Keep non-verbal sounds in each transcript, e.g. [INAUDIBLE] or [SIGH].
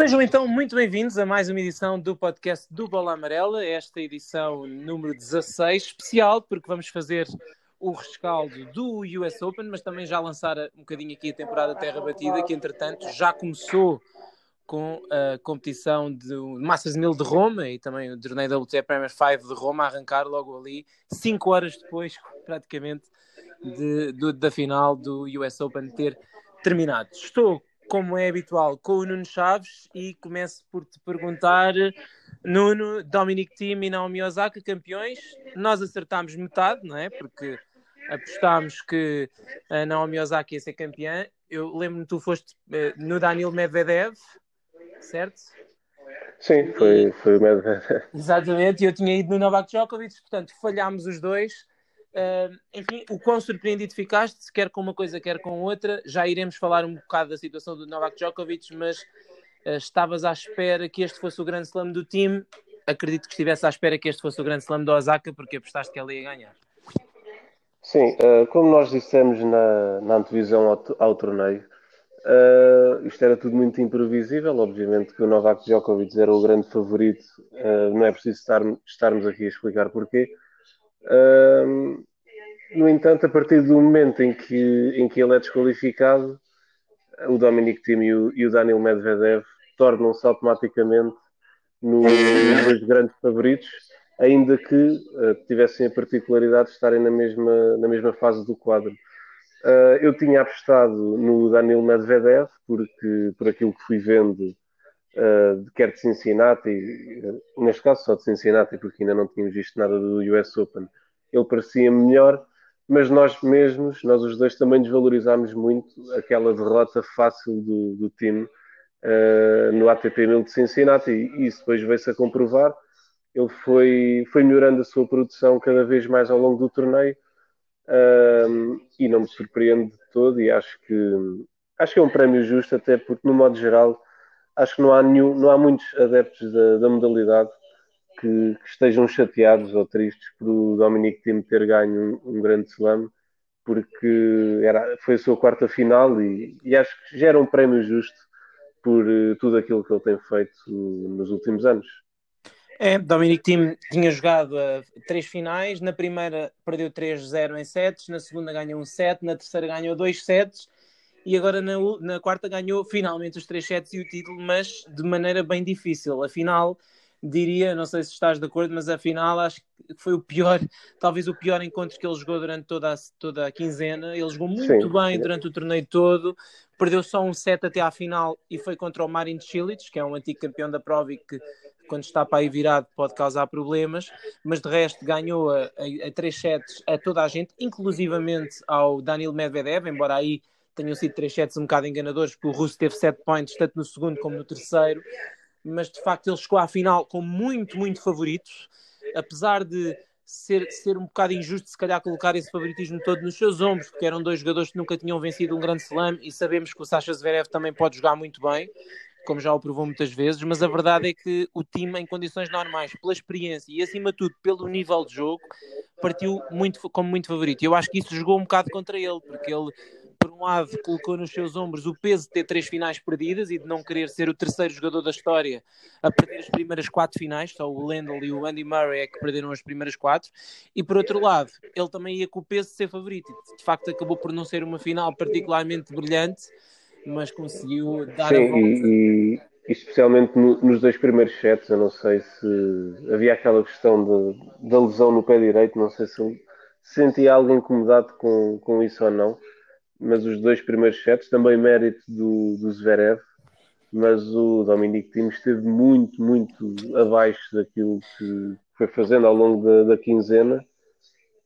Sejam então muito bem-vindos a mais uma edição do podcast do Bola Amarela, esta edição número 16, especial porque vamos fazer o rescaldo do US Open, mas também já lançar um bocadinho aqui a temporada Terra Batida, que entretanto já começou com a competição do Masters 1000 de Roma e também o torneio WTA Premier 5 de Roma a arrancar logo ali, 5 horas depois, praticamente, de, do, da final do US Open ter terminado. Estou como é habitual, com o Nuno Chaves e começo por te perguntar, Nuno, Dominic Thiem e Naomi Osaka, campeões. Nós acertámos metade, não é? Porque apostámos que a Naomi Osaka ia ser campeã. Eu lembro-me que tu foste uh, no Daniel Medvedev, certo? Sim, foi, foi o Medvedev. Exatamente, e eu tinha ido no Novak Djokovic, portanto falhámos os dois. Uh, enfim, o quão surpreendido ficaste, quer com uma coisa, quer com outra. Já iremos falar um bocado da situação do Novak Djokovic, mas uh, estavas à espera que este fosse o grande slam do time. Acredito que estivesse à espera que este fosse o grande slam do Osaka, porque apostaste que ela ia ganhar. Sim, uh, como nós dissemos na, na antevisão ao, ao torneio, isto era tudo muito imprevisível. Obviamente que o Novak Djokovic era o grande favorito, não é preciso estar, estarmos aqui a explicar porquê no entanto, a partir do momento em que, em que ele é desqualificado, o Dominic Thiem e o, e o Daniel Medvedev tornam-se automaticamente nos dois grandes favoritos, ainda que uh, tivessem a particularidade de estarem na mesma, na mesma fase do quadro. Uh, eu tinha apostado no Daniel Medvedev, porque por aquilo que fui vendo, uh, quer de Cincinnati, neste caso só de Cincinnati, porque ainda não tínhamos visto nada do US Open, ele parecia melhor, mas nós mesmos, nós os dois também desvalorizámos muito aquela derrota fácil do, do time uh, no ATP 1000 de Cincinnati e isso depois veio-se a comprovar. Ele foi, foi melhorando a sua produção cada vez mais ao longo do torneio uh, e não me surpreende de todo e acho que acho que é um prémio justo até porque no modo geral acho que não há, nenhum, não há muitos adeptos da, da modalidade que, que, estejam chateados ou tristes por o Dominic Thiem ter ganho um, um, grande slam, porque era, foi a sua quarta final e, e acho que já era um prémio justo por uh, tudo aquilo que ele tem feito nos últimos anos. É, Dominic Thiem tinha jogado uh, três finais, na primeira perdeu 3-0 em sets, na segunda ganhou um set, na terceira ganhou dois sets e agora na, na quarta ganhou finalmente os três sets e o título, mas de maneira bem difícil. Afinal, diria, não sei se estás de acordo, mas afinal acho que foi o pior, [LAUGHS] talvez o pior encontro que ele jogou durante toda a, toda a quinzena. Ele jogou muito sim, bem durante o torneio todo, perdeu só um set até à final e foi contra o Marin Cilic, que é um antigo campeão da prova e que quando está para aí virado pode causar problemas, mas de resto ganhou a, a, a três sets a toda a gente, inclusivamente ao Daniel Medvedev, embora aí tenham sido três sets um bocado enganadores, porque o Russo teve sete points tanto no segundo como no terceiro. Mas de facto ele chegou à final com muito, muito favoritos, apesar de ser, ser um bocado injusto se calhar colocar esse favoritismo todo nos seus ombros, porque eram dois jogadores que nunca tinham vencido um grande slam e sabemos que o Sasha Zverev também pode jogar muito bem, como já o provou muitas vezes, mas a verdade é que o time em condições normais, pela experiência e acima de tudo pelo nível de jogo, partiu muito, como muito favorito. Eu acho que isso jogou um bocado contra ele, porque ele por um lado, colocou nos seus ombros o peso de ter três finais perdidas e de não querer ser o terceiro jogador da história a perder as primeiras quatro finais, só o Lendl e o Andy Murray é que perderam as primeiras quatro, e por outro lado, ele também ia com o peso de ser favorito. De facto, acabou por não ser uma final particularmente brilhante, mas conseguiu dar Sim, a volta. E, e especialmente no, nos dois primeiros sets, eu não sei se havia aquela questão de, da lesão no pé direito, não sei se, se sentia algo incomodado com, com isso ou não mas os dois primeiros sets, também mérito do, do Zverev, mas o Dominic Thiem esteve muito, muito abaixo daquilo que foi fazendo ao longo da, da quinzena.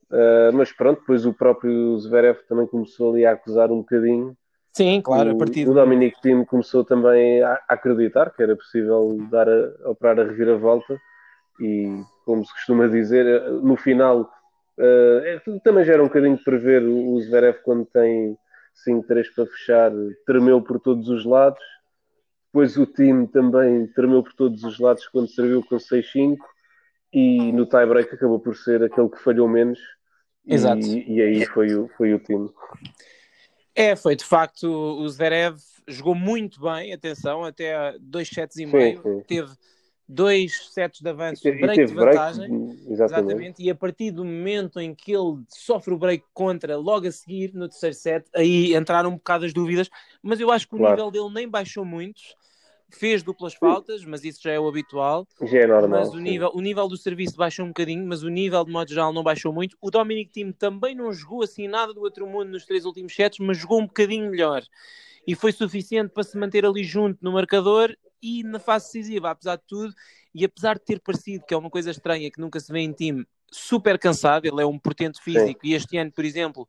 Uh, mas pronto, depois o próprio Zverev também começou ali a acusar um bocadinho. Sim, claro, o, a partir O Dominic Thiem começou também a, a, acreditar que era possível dar a, a operar a reviravolta e, como se costuma dizer, no final uh, também já era um bocadinho de prever o Zverev quando tem 5-3 para fechar, tremeu por todos os lados. Depois o time também tremeu por todos os lados quando serviu com 6-5 e no tie-break acabou por ser aquele que falhou menos. Exato. E, e aí foi o, foi o time. É, foi de facto o Zverev jogou muito bem, atenção, até dois sets e meio, sim, sim. teve dois sets de avanço, e break de vantagem, break, exatamente. exatamente. e a partir do momento em que ele sofre o break contra, logo a seguir, no terceiro set, aí entraram um bocado as dúvidas, mas eu acho que o claro. nível dele nem baixou muito, fez duplas faltas, mas isso já é o habitual. Já é normal. Mas o nível, o nível do serviço baixou um bocadinho, mas o nível de modo geral não baixou muito. O Dominic Team também não jogou assim nada do outro mundo nos três últimos sets, mas jogou um bocadinho melhor. E foi suficiente para se manter ali junto no marcador e na fase decisiva, apesar de tudo, e apesar de ter parecido, que é uma coisa estranha, que nunca se vê em time, super cansado, ele é um portento físico, Sim. e este ano, por exemplo,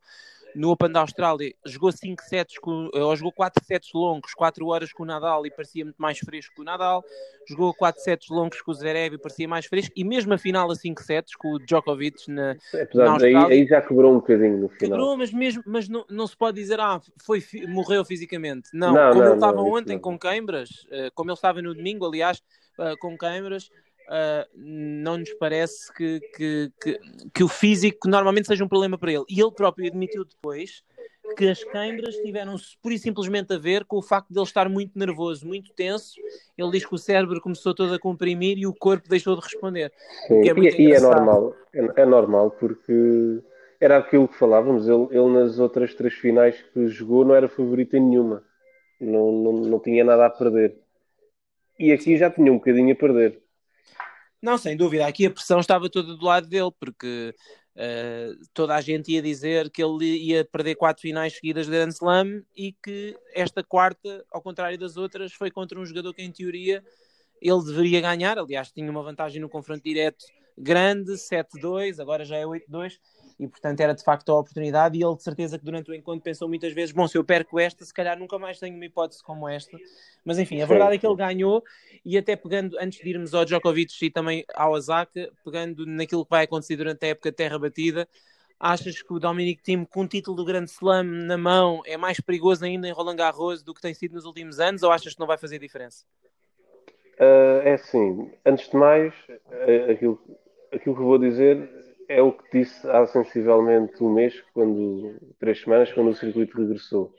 no Open da Austrália, jogou 5 sets, com, ou jogou 4 sets longos, 4 horas com o Nadal e parecia muito mais fresco que o Nadal, jogou 4 sets longos com o Zverev e parecia mais fresco, e mesmo a final a 5 sets com o Djokovic na, Apesar na Austrália. Aí, aí já quebrou um bocadinho no final. Quebrou, mas, mesmo, mas não, não se pode dizer, ah, foi, morreu fisicamente. Não, não como não, ele estava ontem com câimbras, eh, como ele estava no domingo, aliás, eh, com câimbras, Uh, não nos parece que, que, que, que, o físico normalmente seja um problema para ele. E ele próprio admitiu depois que as câimbras tiveram pura e simplesmente a ver com o facto de ele estar muito nervoso, muito tenso. Ele diz que o cérebro começou todo a comprimir e o corpo deixou de responder. Sim, é e, e, é normal, é, é, normal porque era aquilo que falávamos. Ele, ele, nas outras três finais que jogou não era favorito em nenhuma, não, não, não tinha nada a perder. E aqui já tinha um bocadinho a perder. Não, sem dúvida. Aqui a pressão estava toda do lado dele, porque uh, toda a gente ia dizer que ele ia perder quatro finais seguidas de Grand Slam e que esta quarta, ao contrário das outras, foi contra um jogador que, em teoria, ele deveria ganhar. Aliás, tinha uma vantagem no confronto direto grande, 7-2, agora já é 8-2 e portanto era de facto a oportunidade. E ele de certeza que durante o encontro pensou muitas vezes, bom, se eu perco esta, se calhar nunca mais tenho uma hipótese como esta, mas enfim, a verdade é que ele ganhou. E até pegando, antes de irmos ao Djokovic e também ao Osaka, pegando naquilo que vai acontecer durante a época terra batida, achas que o Dominic Thiem com o título do Grande Slam na mão é mais perigoso ainda em Roland Garros do que tem sido nos últimos anos? Ou achas que não vai fazer diferença? Uh, é assim, antes de mais, uh, aquilo, aquilo que vou dizer é o que disse há sensivelmente um mês, quando, três semanas, quando o circuito regressou.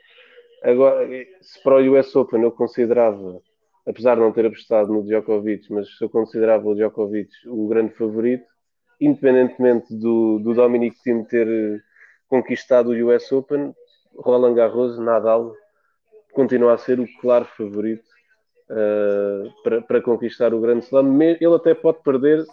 Agora, se para o US Open eu considerava, apesar de não ter apostado no Djokovic, mas se eu considerava o Djokovic o grande favorito, independentemente do, do Dominic Thiem ter conquistado o US Open, Roland Garros, Nadal, continua a ser o claro favorito uh, para, para conquistar o Grande Slam. Ele até pode perder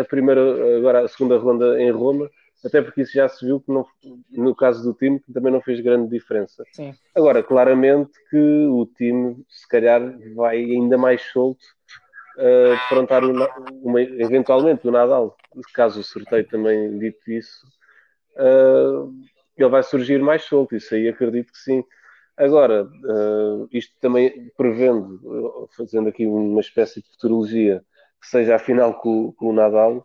a primeira, agora a segunda ronda em Roma, até porque isso já se viu que não, no caso do time também não fez grande diferença. Sim. Agora, claramente que o time se calhar vai ainda mais solto uh, afrontar uma, eventualmente o Nadal, caso o sorteio também dito isso, uh, ele vai surgir mais solto, isso aí acredito que sim. Agora, uh, isto também prevendo, fazendo aqui uma espécie de futurologia, que seja a final com, com o Nadal,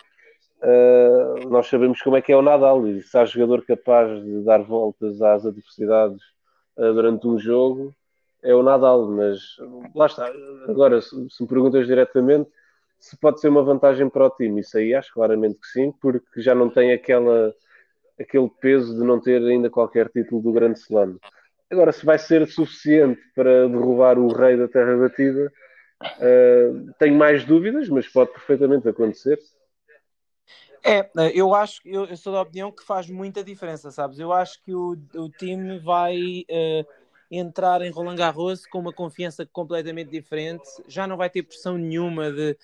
uh, nós sabemos como é que é o Nadal e se há jogador capaz de dar voltas às adversidades uh, durante um jogo, é o Nadal, mas lá está. Agora, se, se me perguntas diretamente se pode ser uma vantagem para o time, isso aí acho claramente que sim, porque já não tem aquela, aquele peso de não ter ainda qualquer título do Grande Slam. Agora, se vai ser suficiente para derrubar o rei da terra batida, Uh, tenho mais dúvidas, mas pode perfeitamente acontecer. É, eu acho, eu, eu, sou da opinião que faz muita diferença, sabes? Eu acho que o, o time vai uh, entrar em Roland Garros com uma confiança completamente diferente, já não vai ter pressão nenhuma de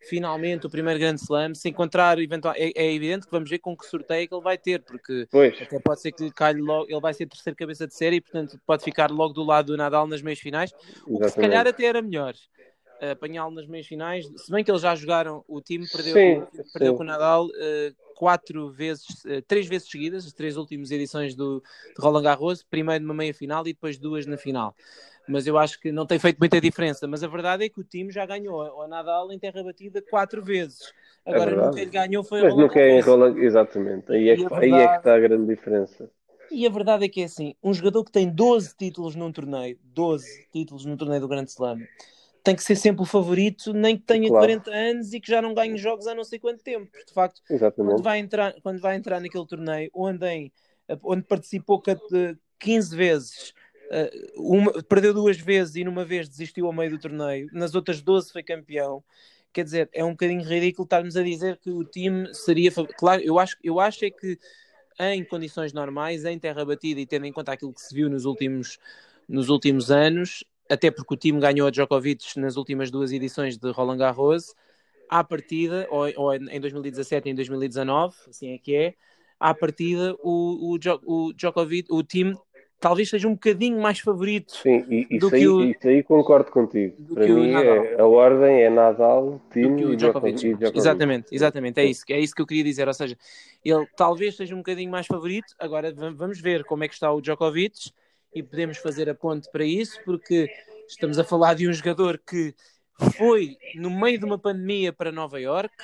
finalmente o primeiro grande slam, se encontrar eventual, é, é, evidente que vamos ver com que sorteio é que ele vai ter, porque pois. até pode ser que lhe calhe logo, ele vai ser terceiro cabeça de série, portanto pode ficar logo do lado do Nadal nas meias finais, Exatamente. o que se calhar até era melhor apanhá-lo nas meias finais. Se bem que eles já jogaram, o time perdeu, sim, perdeu sim. com o Nadal uh, quatro vezes, uh, três vezes seguidas, as três últimas edições do, de Roland Garros, primeiro numa meia final e depois duas na final. Mas eu acho que não tem feito muita diferença. Mas a verdade é que o time já ganhou o Nadal em terra batida quatro vezes. É Agora, é nunca ele ganhou foi Mas nunca é em Roland, exatamente. Aí é, que, verdade... aí é que está a grande diferença. E a verdade é que é assim: um jogador que tem 12 títulos num torneio, 12 títulos no torneio do Grande Slam, tem que ser sempre o favorito, nem que tenha claro. 40 anos e que já não ganhe jogos há não sei quanto tempo. De facto, Exatamente. quando vai, entrar, quando vai entrar naquele torneio onde, em, onde participou 15 vezes, Uh, uma, perdeu duas vezes e numa vez desistiu ao meio do torneio, nas outras 12 foi campeão. Quer dizer, é um bocadinho ridículo estarmos a dizer que o time seria. Claro, eu acho, eu acho é que em condições normais, em terra batida e tendo em conta aquilo que se viu nos últimos, nos últimos anos, até porque o time ganhou a Djokovic nas últimas duas edições de Roland Garros, à partida, ou, ou em 2017 e em 2019, assim é que é, à partida o, o, o Djokovic, o time talvez seja um bocadinho mais favorito. Sim, e, isso, aí, o, isso aí concordo contigo. Para mim, é, a ordem é Nadal, time e Djokovic. Djokovic. Exatamente, exatamente, é isso, é isso que eu queria dizer. Ou seja, ele talvez seja um bocadinho mais favorito. Agora vamos ver como é que está o Djokovic e podemos fazer a ponte para isso, porque estamos a falar de um jogador que foi no meio de uma pandemia para Nova York,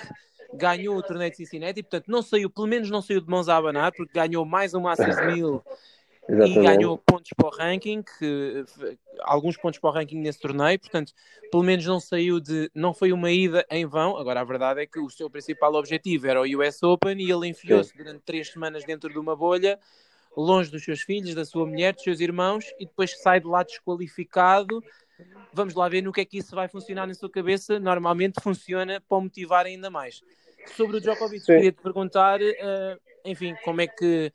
ganhou o torneio de Cincinnati, portanto não saiu, pelo menos não saiu de mãos a abanar, porque ganhou mais um Masters 1000 e ganhou pontos para o ranking, que, alguns pontos para o ranking nesse torneio, portanto, pelo menos não saiu de, não foi uma ida em vão. Agora, a verdade é que o seu principal objetivo era o US Open e ele enfiou-se durante três semanas dentro de uma bolha, longe dos seus filhos, da sua mulher, dos seus irmãos, e depois sai de lá desqualificado. Vamos lá ver no que é que isso vai funcionar na sua cabeça. Normalmente funciona para o motivar ainda mais. Sobre o Djokovic, queria te perguntar, uh, enfim, como é que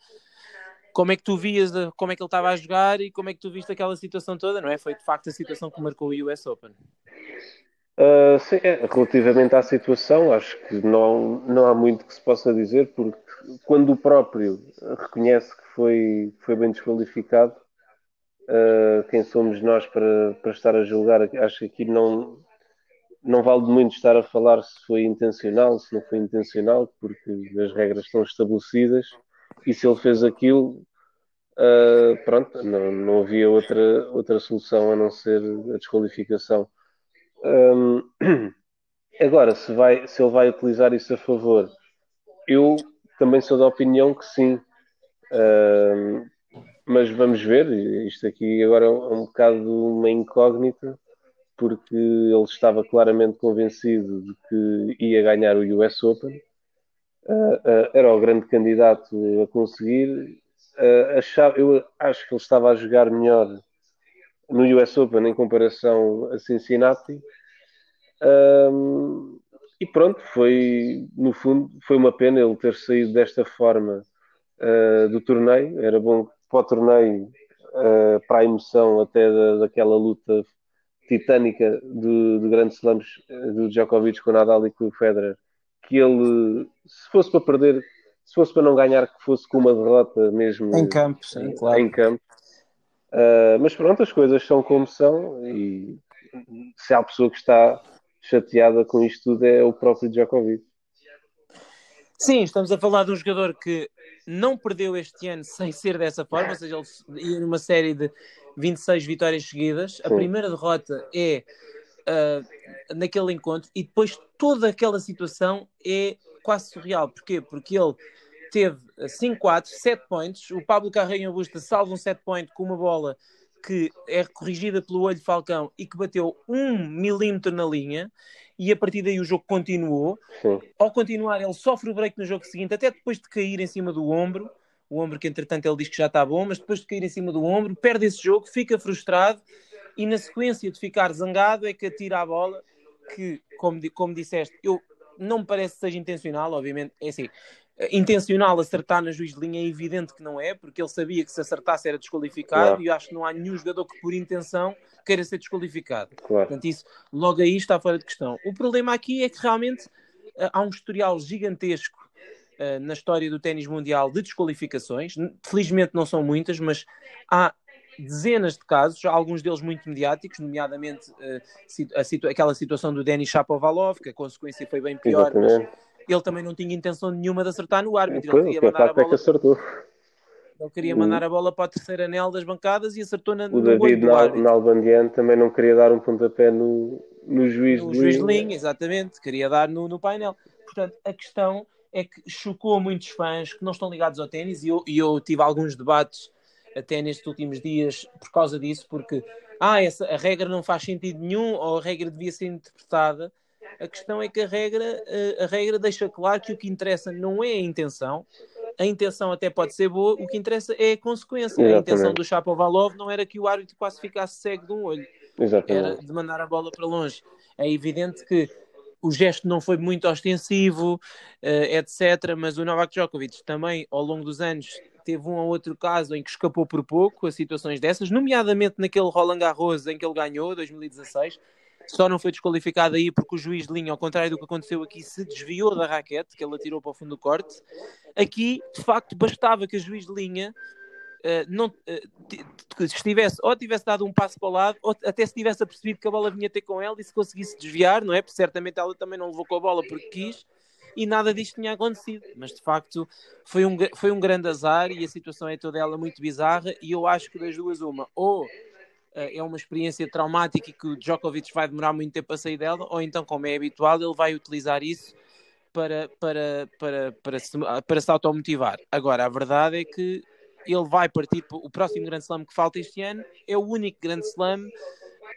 como é que tu vias como é que ele estava a jogar e como é que tu viste aquela situação toda, não é? Foi de facto a situação que marcou o US Open. Uh, sim, é, relativamente à situação, acho que não, não há muito que se possa dizer, porque quando o próprio reconhece que foi, foi bem desqualificado, uh, quem somos nós para, para estar a julgar? Acho que aqui não, não vale muito estar a falar se foi intencional, se não foi intencional, porque as regras estão estabelecidas e se ele fez aquilo, uh, pronto, não, não havia outra, outra solução a não ser a desqualificação. Um, [CLEARS THROAT] agora, se, vai, se ele vai utilizar isso a favor, eu também sou da opinião que sim. Mas vamos ver, isto aqui agora é um bocado uma incógnita, porque ele estava claramente convencido de que ia ganhar o US Open uh, era o grande candidato a conseguir. Achava, eu acho que ele estava a jogar melhor no US Open em comparação a Cincinnati. Um, e pronto, foi no fundo foi uma pena ele ter saído desta forma uh, do torneio. Era bom para o torneio, uh, para a emoção até da, daquela luta titânica de, de grandes slams do Djokovic com o Nadal e com o Federer que ele, se fosse para perder, se fosse para não ganhar, que fosse com uma derrota mesmo em campo, sim, claro. Em campo. Uh, mas pronto, as coisas são como são e se há pessoa que está chateada com isto tudo é o próprio Djokovic. Sim, estamos a falar de um jogador que não perdeu este ano sem ser dessa forma, ou seja, ele ia numa série de 26 vitórias seguidas. A Sim. primeira derrota é uh, naquele encontro e depois toda aquela situação é quase surreal. Porquê? Porque ele teve 5-4, 7 points, o Pablo Carreño Busta salva um 7 point com uma bola que é corrigida pelo olho Falcão e que bateu um milímetro na linha e a partir daí o jogo continuou. Sim. Ao continuar, ele sofre o break no jogo seguinte, até depois de cair em cima do ombro. O ombro que, entretanto, ele diz que já está bom, mas depois de cair em cima do ombro, perde esse jogo, fica frustrado e na sequência de ficar zangado é que atira a bola, que, como, como disseste, eu não me parece que seja intencional, obviamente, é assim, intencional acertar na juiz de linha é evidente que não é, porque ele sabia que se acertasse era desqualificado claro. e eu acho que não há nenhum jogador que por intenção queira ser desqualificado. Claro. Portanto, isso logo aí está fora de questão. O problema aqui é que realmente eh, há um historial gigantesco uh, na história do ténis mundial de desqualificações. Felizmente não são muitas, mas há dezenas de casos, alguns deles muito mediáticos, nomeadamente uh, situ aquela situação do Denis Shapovalov, que a consequência foi bem pior, Exatamente. mas ele também não tinha intenção nenhuma de acertar no árbitro. Ele queria mandar a bola... É que acertou. Ele queria mandar a bola para o terceiro anel das bancadas e acertou na, o David Nalbandian também não queria dar um pontapé no, no juiz no de juiz linha. linha, exatamente, queria dar no, no painel. Portanto, a questão é que chocou muitos fãs que não estão ligados ao ténis e eu, e eu tive alguns debates até nestes últimos dias por causa disso, porque ah, essa, a regra não faz sentido nenhum ou a regra devia ser interpretada. A questão é que a regra, a regra deixa claro que o que interessa não é a intenção, a intenção até pode ser boa, o que interessa é a consequência. Exatamente. A intenção do Chapovalov não era que o árbitro quase ficasse cego de um olho, Exatamente. era de mandar a bola para longe. É evidente que o gesto não foi muito ostensivo, uh, etc. Mas o Novak Djokovic também, ao longo dos anos, teve um ou outro caso em que escapou por pouco a situações dessas, nomeadamente naquele Roland Garros em que ele ganhou, 2016. Só não foi desqualificado aí porque o juiz de linha, ao contrário do que aconteceu aqui, se desviou da raquete, que ele atirou para o fundo do corte. Aqui, de facto, bastava que o juiz de linha Uh, não, uh, estivesse ou tivesse dado um passo para o lado, ou até se tivesse apercebido que a bola vinha ter com ela e se conseguisse desviar, não é? Porque certamente ela também não levou com a bola porque quis e nada disto tinha acontecido. Mas de facto foi um, foi um grande azar e a situação é toda ela muito bizarra. E eu acho que das duas, uma, ou é uma experiência traumática e que o Djokovic vai demorar muito tempo a sair dela, ou então, como é habitual, ele vai utilizar isso para, para, para, para, se, para se automotivar. Agora, a verdade é que ele vai partir o próximo grande slam que falta este ano é o único grande slam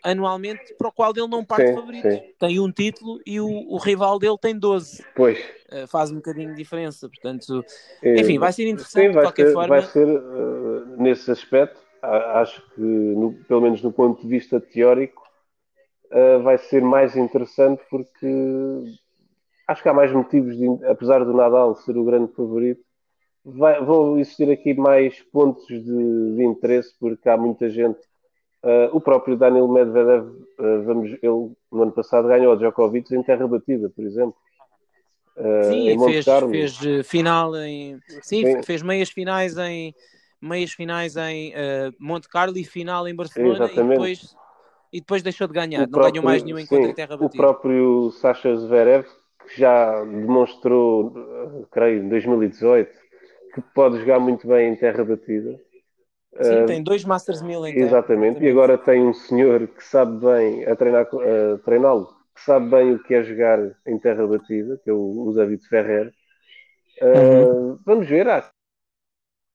anualmente para o qual ele não parte sim, favorito. Sim. Tem um título e o, o, rival dele tem 12. Pois. Uh, faz um bocadinho de diferença. Portanto, enfim, vai ser interessante sim, vai de qualquer ser, forma. Vai ser, uh, nesse aspecto, acho que, no, pelo menos no ponto de vista teórico, uh, vai ser mais interessante porque acho que há mais motivos, de, apesar do Nadal ser o grande favorito, vai, vão existir aqui mais pontos de, de, interesse, porque há muita gente. Uh, o próprio Daniel Medvedev, uh, vamos, ele no ano passado ganhou o Djokovic em terra batida, por exemplo. Sim, fez, fez, final em. Sim, sim, fez meias finais em meias finais em Monte Carlo e final em Barcelona e depois, e depois deixou de ganhar, o não próprio, ganhou mais nenhum encontro sim, em terra batida. O próprio Sasha Zverev, que já demonstrou, creio, em 2018 que pode jogar muito bem em terra batida. Sim, uh, tem dois Masters 1000 em Exatamente, terra. e agora tem um senhor que sabe bem a treinar, uh, treiná-lo, que sabe bem o que é jogar em terra batida, que é o, David Ferrer. Uh, uhum. Vamos ver. Ah,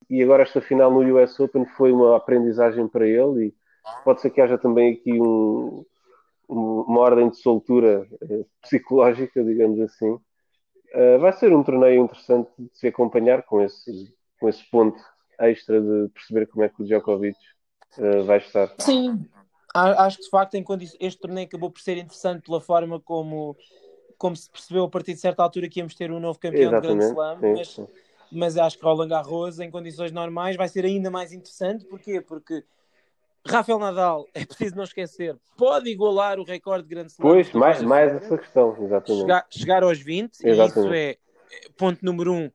e agora esta final no US Open foi uma aprendizagem para ele e pode ser que haja também aqui um, um, uma ordem de soltura psicológica, digamos assim, Uh, vai ser um torneio interessante de se acompanhar com esse, com esse ponto extra de perceber como é que o Djokovic uh, vai estar. Sim, acho que de facto este torneio acabou por ser interessante pela forma como, como se percebeu a partir de certa altura que íamos ter um novo campeão Exatamente, de Grand Slam, sim, mas, sim. Mas acho que Roland Garros em condições normais vai ser ainda mais interessante, porquê? Porque Rafael Nadal, é preciso não esquecer, pode igualar o recorde de Grand Slam. Pois, mais, mais essa questão, exatamente. Chegar, chegar aos 20, exatamente. e isso é ponto número um.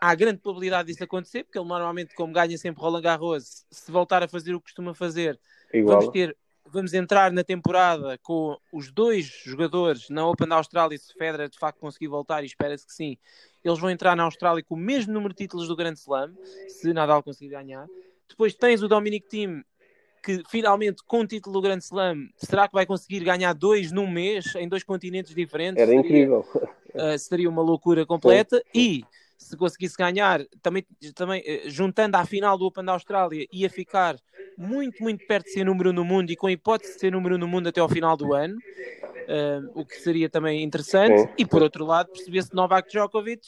Há grande probabilidade disso acontecer, porque ele normalmente, como ganha sempre Roland Garros, se voltar a fazer o que costuma fazer, Igual. vamos ter vamos entrar na temporada com os dois jogadores na Open da Austrália, se Federer de facto conseguir voltar, e espera-se que sim, eles vão entrar na Austrália com o mesmo número de títulos do Grand Slam, se Nadal conseguir ganhar. Depois tens o Dominic Thiem que finalmente com o título do Grand Slam, será que vai conseguir ganhar dois num mês em dois continentes diferentes? Era seria, incrível. Uh, seria uma loucura completa. Sim. E se conseguisse ganhar, também, também uh, juntando à final do Open da Austrália, ia ficar muito, muito perto de ser número um no mundo e com a hipótese de ser número um no mundo até ao final do ano. Uh, o que seria também interessante. E por outro lado, perceber-se Novak Djokovic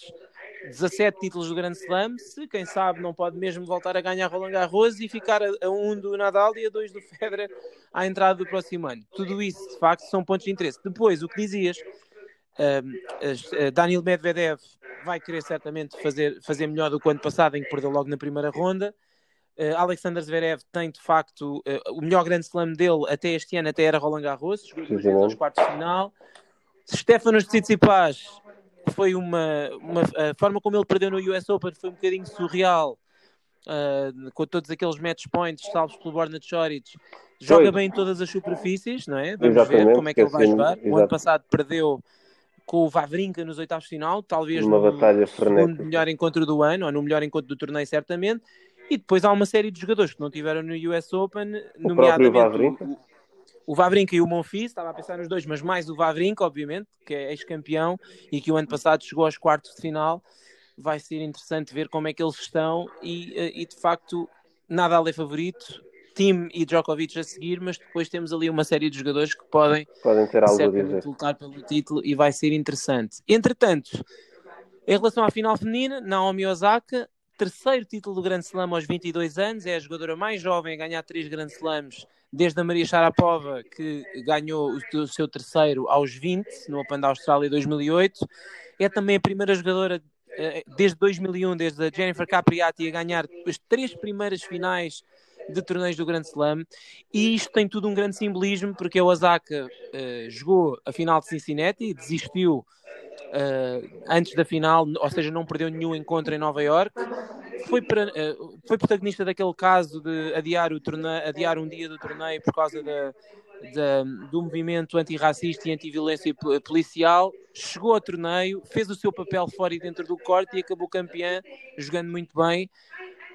17 títulos do Grand Slam, se quem sabe não pode mesmo voltar a ganhar Roland Garros e ficar a, a um do Nadal e a dois do Federer à entrada do próximo ano. Tudo isso, de facto, são pontos de interesse. Depois, o que dizias, uh, Daniel Medvedev vai querer certamente fazer, fazer melhor do que o ano passado, em que perdeu logo na primeira ronda. Uh, Alexander Zverev tem de facto uh, o melhor grande slam dele até este ano, até era Roland Garros, chegou duas vezes aos quartos de final. Stefanos Tsitsipas foi uma, uma a forma como ele perdeu no US Open foi um bocadinho surreal. Uh, com todos aqueles match points salvos pelo Borna Choric, joga bem em todas as superfícies, não é? Vamos Exatamente, ver como é que ele vai jogar. O ano passado perdeu com o Vavrinka nos oitavos de final, talvez uma no batalha segundo melhor encontro do ano, ou no melhor encontro do torneio, certamente. E depois há uma série de jogadores que não tiveram no US Open, o nomeadamente o, o Vavrinka e o Monfils, estava a pensar nos dois, mas mais o Vavrinka, obviamente, que é ex-campeão e que o ano passado chegou aos quartos de final. Vai ser interessante ver como é que eles estão e, eh, e de facto, nada é favorito. Tim e Djokovic a seguir, mas depois temos ali uma série de jogadores que podem, podem ter algo a dizer. lutar pelo título e vai ser interessante. Entretanto, em relação à final feminina, Naomi Osaka terceiro título do Grand Slam aos 22 anos, é a jogadora mais jovem a ganhar três Grand Slams desde a Maria Sharapova, que ganhou o seu terceiro aos 20 no Open da Austrália 2008. É também a primeira jogadora eh, desde 2001, desde a Jennifer Capriati, a ganhar as três primeiras finais de torneios do Grand Slam. E isto tem tudo um grande simbolismo, porque a Osaka uh, jogou a final de Cincinnati desistiu uh, antes da final, ou seja, não perdeu nenhum encontro em Nova York. Foi, uh, foi protagonista daquele caso de adiar, o torneio, adiar um dia do torneio por causa da, da, do movimento antirracista e antiviolência policial. Chegou ao torneio, fez o seu papel fora e dentro do corte e acabou campeã, jogando muito bem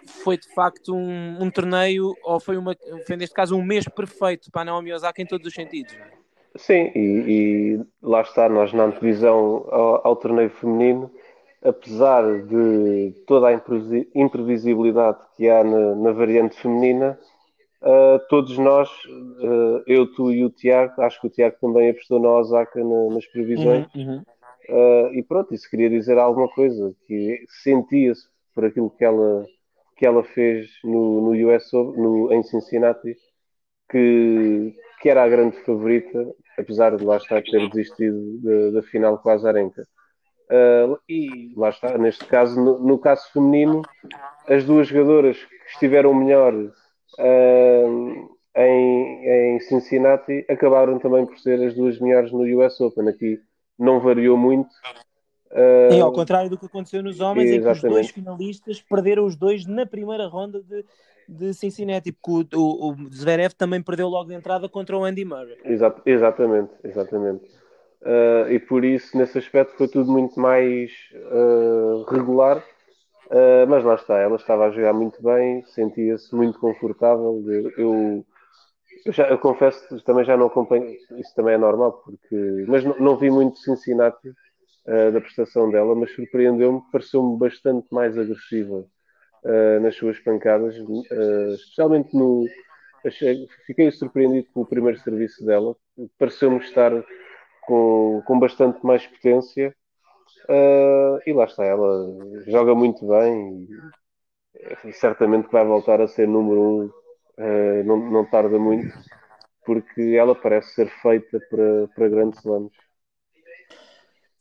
foi de facto um, um, torneio, ou foi, uma, foi neste caso um mês perfeito para a Naomi Osaka em todos os sentidos. É? Sim, e, e, lá está, nós na antevisão ao, ao, torneio feminino, apesar de toda a imprevisibilidade que há na, na variante feminina, uh, todos nós, uh, eu, tu e o Tiago, acho que o Tiago também apostou na Osaka na, nas previsões, uhum, uhum. Uh, e pronto, isso queria dizer alguma coisa, que sentia-se por aquilo que ela, que ela fez no, no US no, em Cincinnati, que, que era a grande favorita, apesar de lá estar ter desistido da final com a Azarenka. Uh, e lá está, neste caso, no, no, caso feminino, as duas jogadoras que estiveram melhor uh, em, em Cincinnati acabaram também por ser as duas melhores no US Open. Aqui não variou muito. Uh, e ao contrário do que aconteceu nos homens, é que os dois finalistas perderam os dois na primeira ronda de, de Cincinnati, porque o, o, o Zverev também perdeu logo de entrada contra o Andy Murray. Exato, exatamente, exatamente. Uh, e por isso, nesse aspecto, foi tudo muito mais uh, regular. Uh, mas lá está, ela estava a jogar muito bem, sentia-se muito confortável. Eu, eu, eu, já, eu confesso também já não acompanho, isso também é normal, porque, mas não, não vi muito Cincinnati da prestação dela, mas surpreendeu-me, pareceu-me bastante mais agressiva uh, nas suas pancadas, uh, especialmente no. Achei, fiquei surpreendido com o primeiro serviço dela, pareceu-me estar com, com bastante mais potência. E lá está, ela joga muito bem e, certamente vai voltar a ser número um, uh, não, não tarda muito, porque ela parece ser feita para, para grandes slams.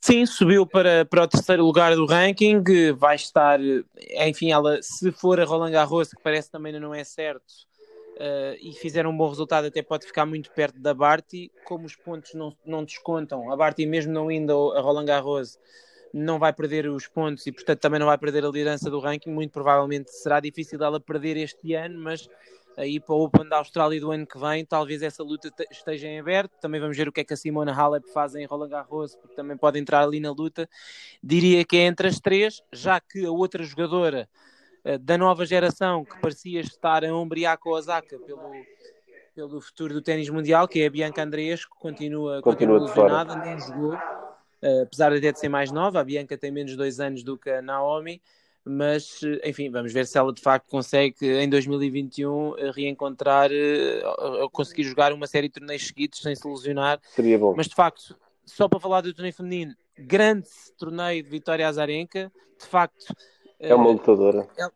Sim, subiu para, para o terceiro lugar do ranking, vai estar, enfim, ela, se for a Roland Garros, que parece também não é certo, uh, e fizer um bom resultado, até pode ficar muito perto da Barty, como os pontos não, não descontam, a Barty mesmo não indo a Roland Garros, não vai perder os pontos e, portanto, também não vai perder a liderança do ranking, muito provavelmente será difícil ela perder este ano, mas aí para o Open da Austrália do ano que vem, talvez essa luta esteja em aberto. Também vamos ver o que é que a Simona Halep faz em Roland Garros, porque também pode entrar ali na luta. Diria que é entre as três, já que a outra jogadora uh, da nova geração que parecia estar a ombrear com a Osaka pelo, pelo futuro do ténis mundial, que é a Bianca Andreescu, continua, continua, continua lesionada, não jogou. Uh, apesar de ser mais nova, a Bianca tem menos dois anos do que a Naomi, mas enfim, vamos ver se ela de facto consegue em 2021 reencontrar eh, ou conseguir jogar uma série de torneios seguidos sem se lesionar. Seria bom. Mas de facto, só para falar do torneio feminino, grande torneio de Vitória Azarenka, de facto. É uma eh, lutadora. É,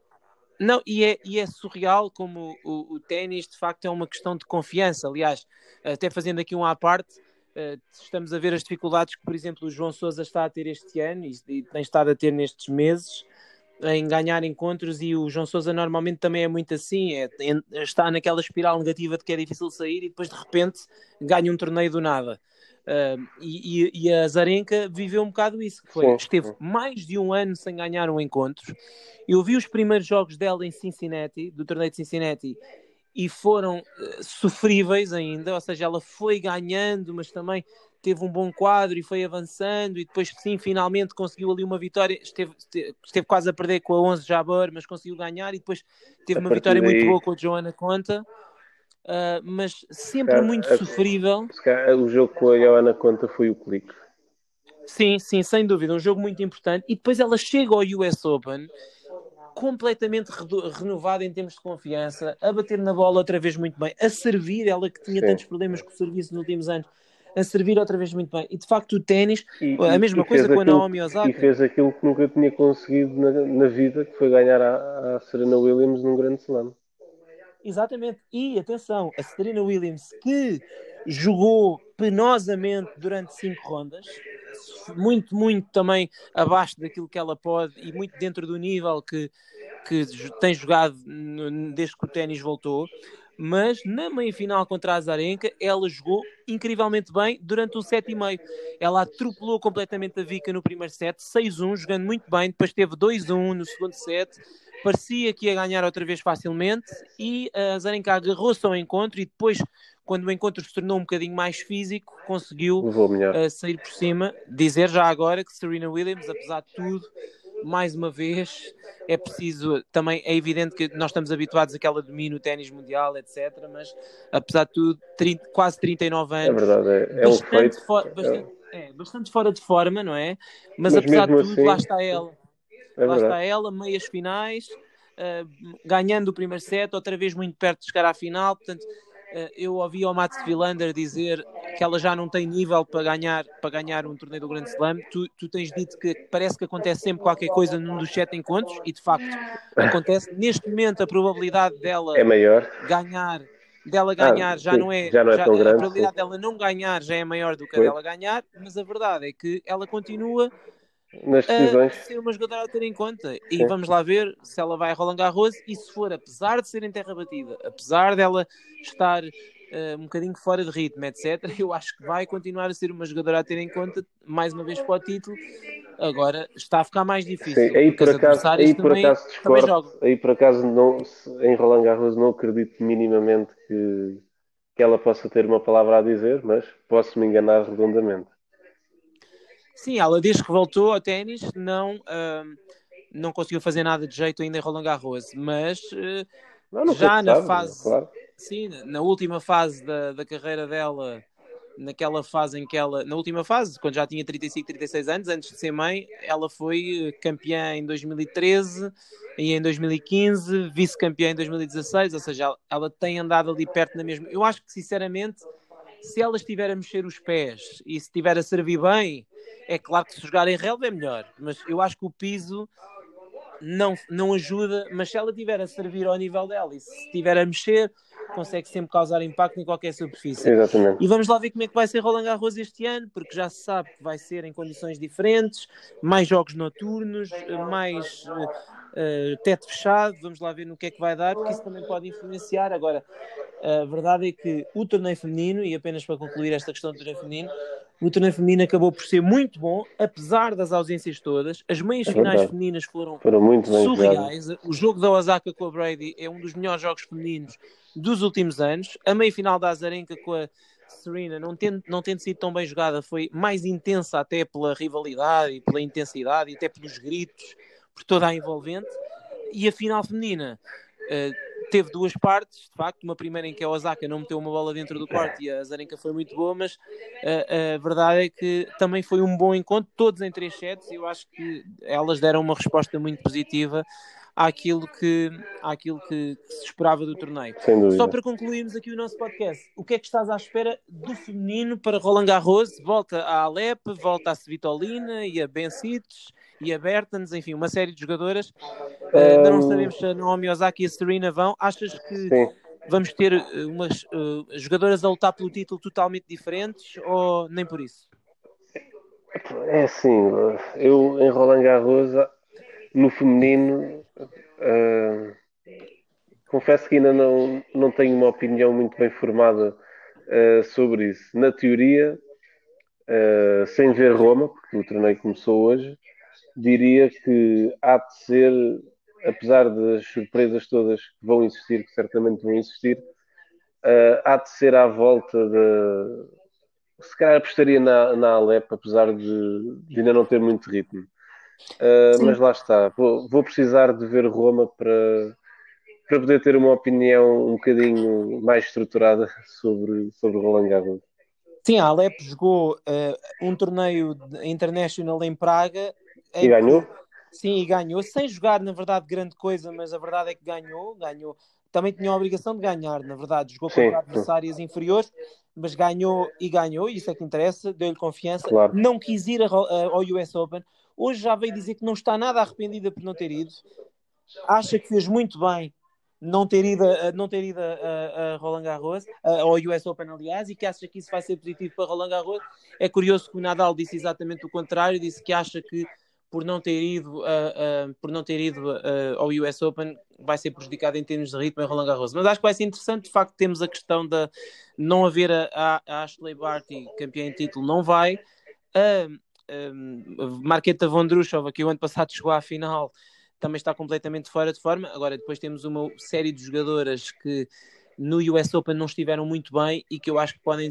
não, e é, e é surreal como o, o ténis de facto é uma questão de confiança. Aliás, até fazendo aqui um à parte, estamos a ver as dificuldades que, por exemplo, o João Sousa está a ter este ano e, e tem estado a ter nestes meses em ganhar encontros e o João Sousa normalmente também é muito assim, é, está naquela espiral negativa de que é difícil sair e depois de repente ganha um torneio do nada. Uh, e, e, a Zarenka viveu um bocado isso, foi, sim, esteve sim. mais de um ano sem ganhar um encontro. Eu vi os primeiros jogos dela em Cincinnati, do torneio de Cincinnati, e foram uh, sofríveis ainda, ou seja, ela foi ganhando, mas também teve um bom quadro e foi avançando e depois sim, finalmente conseguiu ali uma vitória, esteve, esteve, esteve quase a perder com a 11 Jabor, mas conseguiu ganhar e depois teve uma vitória daí... muito boa com a Joana Conta, uh, mas sempre muito a, sofrível. O jogo com a Joana Conta foi o clique. Sim, sim, sem dúvida, um jogo muito importante e depois ela chega ao US Open completamente renovada em termos de confiança, a bater na bola outra vez muito bem, a servir, ela que tinha Sim. tantos problemas com o serviço nos últimos anos, a servir outra vez muito bem. E de facto o ténis, a mesma coisa com a Naomi Osaka. E fez aquilo que nunca tinha conseguido na, na vida, que foi ganhar a, a Serena Williams num grande slam. Exatamente. E atenção, a Serena Williams que jogou penosamente durante cinco rondas, muito, muito também abaixo daquilo que ela pode e muito dentro do nível que, que tem jogado desde que o ténis voltou. Mas na meia-final contra a Azarenka, ela jogou incrivelmente bem durante um set e meio. Ela atropelou completamente a Vika no primeiro set, 6-1, jogando muito bem. Depois teve 2-1 no segundo set. Parecia que ia ganhar outra vez facilmente e a Azarenka agarrou-se ao encontro e depois quando o encontro se tornou um bocadinho mais físico, conseguiu uh, sair por cima. Dizer já agora que Serena Williams, apesar de tudo, mais uma vez, é preciso. Também é evidente que nós estamos habituados àquela domínio, ténis mundial, etc. Mas apesar de tudo, 30, quase 39 anos. É verdade, é, é bastante, um feito. bastante, é, bastante fora de forma, não é? Mas, Mas apesar de tudo, assim, lá está ela. É lá está ela, meias finais. Uh, ganhando o primeiro set, outra vez muito perto de chegar à final, portanto eu ouvi o Mats Wilander dizer que ela já não tem nível para ganhar, para ganhar um torneio do Grande Slam. Tu, tu tens dito que parece que acontece sempre qualquer coisa num dos sete encontros e de facto acontece. Neste momento a probabilidade dela é maior. ganhar dela ganhar ah, já sim, não é, já não é já, tão grande, a probabilidade sim. dela não ganhar já é maior do que a dela ganhar, mas a verdade é que ela continua nas decisões. a ser uma jogadora a ter em conta. E Sim. vamos lá ver se ela vai a Roland Garros e se for, apesar de ser em terra batida, apesar dela estar uh, um bocadinho fora de ritmo, etc., eu acho que vai continuar a ser uma jogadora a ter em conta, mais uma vez para o título. Agora está a ficar mais difícil. Sim, aí por acaso, aí por também, acaso discordo, aí por acaso não, em Roland Garros não acredito minimamente que, que ela possa ter uma palavra a dizer, mas posso me enganar redondamente. Sim, ela desde que voltou ao ténis não, uh, não conseguiu fazer nada de jeito ainda em Roland Garros, mas uh, não, não já na fase, claro. sim, na última fase da, da carreira dela, naquela fase em que ela, na última fase, quando já tinha 35, 36 anos, antes de ser mãe, ela foi campeã em 2013 e em 2015, vice-campeã em 2016, ou seja, ela, ela tem andado ali perto na mesma. Eu acho que, sinceramente, se ela estiver a mexer os pés e se estiver a servir bem, é claro que se jogar em relva é melhor, mas eu acho que o piso não, não ajuda, mas se ela estiver a servir ao nível dela e se estiver a mexer, consegue sempre causar impacto em qualquer superfície. Exatamente. E vamos lá ver como é que vai ser Roland Garros este ano, porque já se sabe que vai ser em condições diferentes, mais jogos noturnos, mais uh, uh, teto fechado, vamos lá ver no que é que vai dar, porque isso também pode influenciar. Agora, a verdade é que o torneio feminino, e apenas para concluir esta questão do torneio feminino, o torneio feminino acabou por ser muito bom, apesar das ausências todas. As meias é finais femininas foram, foram muito surreais. O jogo da Osaka com a Brady é um dos melhores jogos femininos dos últimos anos. A meia final da Azarenka com a Serena, não tendo, não tendo sido tão bem jogada, foi mais intensa até pela rivalidade e pela intensidade e até pelos gritos, por toda a envolvente. E a final feminina uh, teve duas partes, de facto, uma primeira em que a Osaka não meteu uma bola dentro do quarto e a Azarenka foi muito boa, mas uh, a verdade é que também foi um bom encontro, todos em três sets, e eu acho que elas deram uma resposta muito positiva àquilo que, àquilo que, que se esperava do torneio. Só para concluirmos aqui o nosso podcast, o que é que estás à espera do feminino para Roland Garros? Volta a Alep, volta a Svitolina e a Bencic e a Bertens, enfim, uma série de jogadoras. Um... Uh, ainda não sabemos se a Naomi Osaka e a Serena vão. Achas que Sim. vamos ter uh, umas uh, jogadoras a lutar pelo título totalmente diferentes ou nem por isso? É assim, eu em Roland Garros, no feminino, uh, confesso que ainda não, não tenho uma opinião muito bem formada uh, sobre isso. Na teoria, uh, sem ver Roma, porque o torneio começou hoje, diria que há de ser, apesar das surpresas todas que vão existir, que certamente vão existir, há de ser à volta de. Se calhar apostaria na, na Alep, apesar de, de ainda não ter muito ritmo. Uh, mas lá está, vou, vou, precisar de ver Roma para, para poder ter uma opinião um bocadinho mais estruturada sobre, sobre Roland Garros. Sim, a Alep jogou uh, um torneio international em Praga e ganhou? sim, e ganhou, sem jogar na verdade grande coisa, mas a verdade é que ganhou, ganhou também tinha a obrigação de ganhar, na verdade, jogou contra adversários inferiores, mas ganhou e ganhou, e isso é que interessa, deu-lhe confiança, claro. não quis ir ao US Open, hoje já veio dizer que não está nada arrependida por não ter ido, acha que fez muito bem não ter ido, a, não ter ido a, a Roland Garros, ao US Open, aliás, e que acha que isso vai ser positivo para Roland Garros. É curioso que o Nadal disse exatamente o contrário, disse que acha que por não ter ido, uh, uh, por não ter ido uh, ao US Open vai ser prejudicado em termos de ritmo em Roland Garros. Mas acho que vai ser interessante, de facto, temos a questão de não haver a, a Ashley Barty campeã em título, não vai. Marqueta Vondrushova, que o ano passado chegou à final, também está completamente fora de forma. Agora, depois temos uma série de jogadoras que no US Open não estiveram muito bem e que eu acho que podem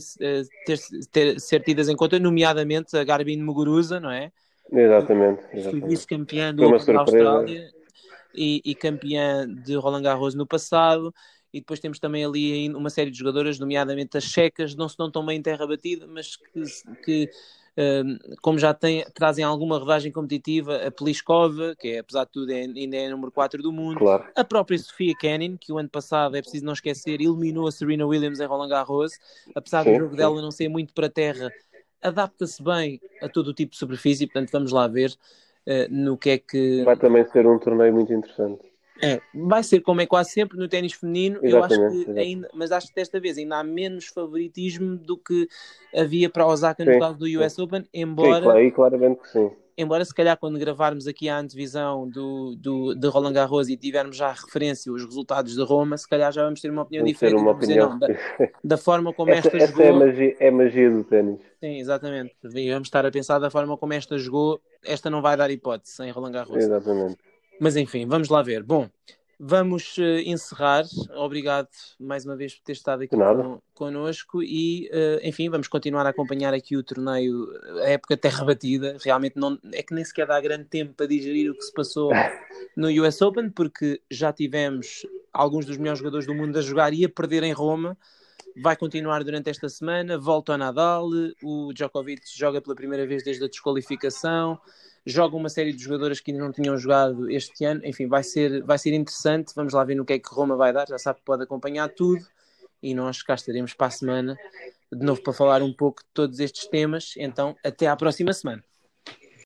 ter, ter, ser tidas em conta, nomeadamente a Garbine Muguruza, não é? Exatamente. Fui vice-campeã do Open da Austrália e, e, campeã de Roland Garros no passado. E depois temos também ali uma série de jogadoras, nomeadamente as checas, não se dão tão bem em terra batida, mas que, que como já tem, trazem alguma rodagem competitiva, a Pliskova, que é, apesar de tudo é, ainda é a número 4 do mundo, claro. a própria Sofia Kenin, que o ano passado, é preciso não esquecer, eliminou a Serena Williams em Roland Garros, apesar sim, do jogo sim. dela não ser muito para terra, adapta-se bem a todo o tipo de superfície, portanto vamos lá ver uh, no que é que... Vai também ser um torneio muito interessante. É, vai ser como é quase sempre no ténis feminino, eu acho que ainda, mas acho que desta vez ainda há menos favoritismo do que havia para Osaka no sim, caso do US sim. Open, embora... Sim, claramente que sim embora se calhar quando gravarmos aqui a antevisão do, do, de Roland Garros e tivermos já a referência os resultados de Roma, se calhar já vamos ter uma opinião vamos diferente. Uma opinião. Dizer, não, da, da, forma como essa, esta essa jogou... é a, magia, é magia do ténis. Sim, exatamente. Vamos estar a pensar da forma como esta jogou, esta não vai dar hipótese sem Roland Garros. Exatamente. Mas enfim, vamos lá ver. Bom, Vamos uh, encerrar. Obrigado mais uma vez por ter estado aqui con connosco e, uh, enfim, vamos continuar a acompanhar aqui o torneio, a época terra batida. Realmente não, é que nem sequer dá grande tempo para digerir o que se passou [LAUGHS] no US Open, porque já tivemos alguns dos melhores jogadores do mundo a jogar e a perder em Roma. Vai continuar durante esta semana. Volta ao Nadal. O Djokovic joga pela primeira vez desde a desqualificação joga uma série de jogadoras que ainda não tinham jogado este ano. Enfim, vai ser, vai ser interessante. Vamos lá ver no que é que Roma vai dar. Já sabe que pode acompanhar tudo. E nós cá estaremos para a semana de novo para falar um pouco de todos estes temas. Então, até à próxima semana.